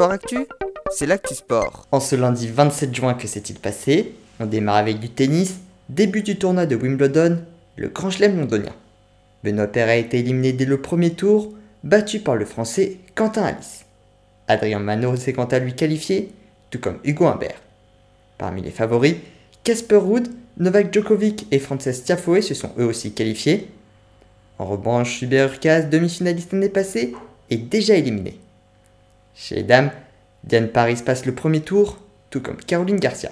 Sport Actu, c'est l'actu sport. En ce lundi 27 juin, que s'est-il passé On démarre avec du tennis, début du tournoi de Wimbledon, le Grand Chelem londonien. Benoît Paire a été éliminé dès le premier tour, battu par le français Quentin Alice. Adrien Mano s'est quant à lui qualifié, tout comme Hugo Humbert. Parmi les favoris, Casper Ruud, Novak Djokovic et Frances Tiafoe se sont eux aussi qualifiés. En revanche, Hubert Urkaz, demi-finaliste l'année passée, est déjà éliminé. Chez les dames, Diane Paris passe le premier tour, tout comme Caroline Garcia.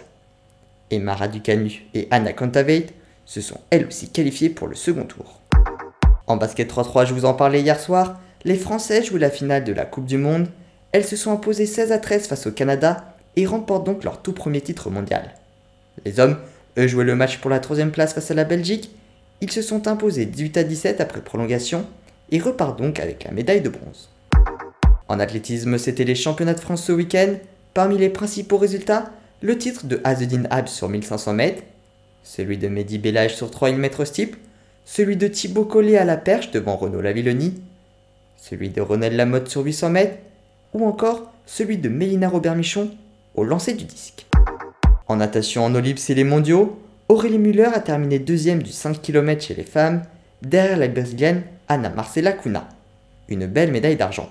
Et Mara Ducanu et Anna Kontaveit se sont elles aussi qualifiées pour le second tour. En basket 3-3, je vous en parlais hier soir, les Français jouent la finale de la Coupe du Monde. Elles se sont imposées 16 à 13 face au Canada et remportent donc leur tout premier titre mondial. Les hommes, eux, jouaient le match pour la troisième place face à la Belgique. Ils se sont imposés 18 à 17 après prolongation et repartent donc avec la médaille de bronze. En athlétisme, c'était les championnats de France ce week-end. Parmi les principaux résultats, le titre de Azedine Abs sur 1500 mètres, celui de Mehdi Bellage sur 3000 mètres steeple, celui de Thibaut Collet à la perche devant Renaud Lavilloni, celui de Ronald Lamotte sur 800 mètres, ou encore celui de Mélina Robert-Michon au lancer du disque. En natation en eau c'est les mondiaux, Aurélie Muller a terminé deuxième du 5 km chez les femmes, derrière la brésilienne Anna Marcela Cunha. Une belle médaille d'argent.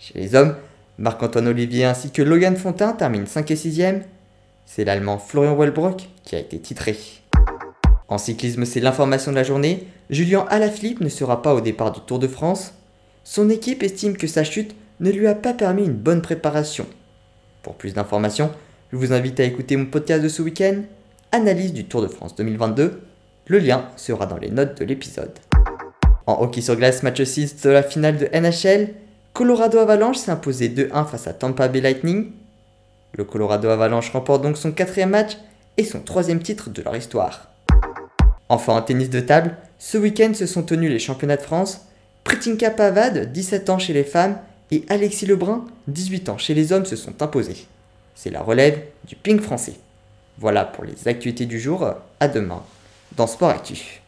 Chez les hommes, Marc-Antoine Olivier ainsi que Logan Fontin terminent 5 et 6e. C'est l'Allemand Florian Wellbrock qui a été titré. En cyclisme, c'est l'information de la journée. Julien Alaphilippe ne sera pas au départ du Tour de France. Son équipe estime que sa chute ne lui a pas permis une bonne préparation. Pour plus d'informations, je vous invite à écouter mon podcast de ce week-end, Analyse du Tour de France 2022. Le lien sera dans les notes de l'épisode. En hockey sur glace, match 6 de la finale de NHL, Colorado Avalanche s'est imposé 2-1 face à Tampa Bay Lightning. Le Colorado Avalanche remporte donc son quatrième match et son troisième titre de leur histoire. Enfin en tennis de table, ce week-end se sont tenus les championnats de France. Pritinka Pavad, 17 ans chez les femmes, et Alexis Lebrun, 18 ans chez les hommes, se sont imposés. C'est la relève du ping français. Voilà pour les actualités du jour. À demain dans Sport Actif.